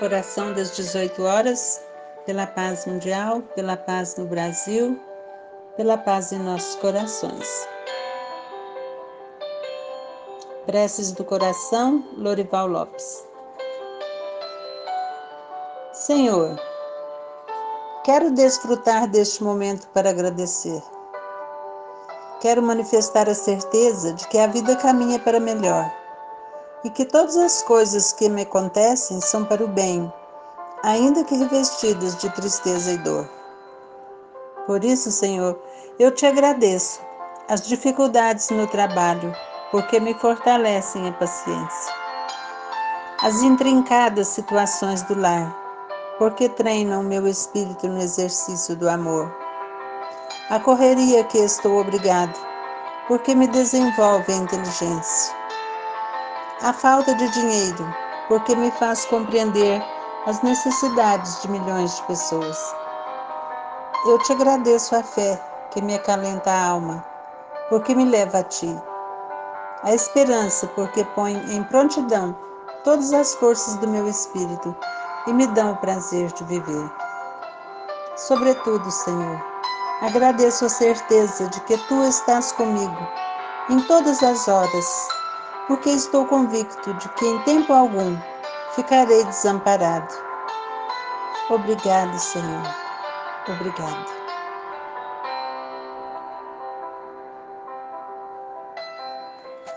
Oração das 18 horas, pela paz mundial, pela paz no Brasil, pela paz em nossos corações. Preces do coração, Lorival Lopes. Senhor, quero desfrutar deste momento para agradecer. Quero manifestar a certeza de que a vida caminha para melhor e que todas as coisas que me acontecem são para o bem, ainda que revestidas de tristeza e dor. Por isso, Senhor, eu te agradeço as dificuldades no trabalho, porque me fortalecem a paciência. As intrincadas situações do lar, porque treinam meu espírito no exercício do amor. A correria que estou obrigado, porque me desenvolve a inteligência a falta de dinheiro, porque me faz compreender as necessidades de milhões de pessoas. Eu te agradeço a fé que me acalenta a alma, porque me leva a ti. A esperança, porque põe em prontidão todas as forças do meu espírito e me dão o prazer de viver. Sobretudo, Senhor, agradeço a certeza de que tu estás comigo em todas as horas porque estou convicto de que em tempo algum ficarei desamparado. Obrigado, Senhor. Obrigado.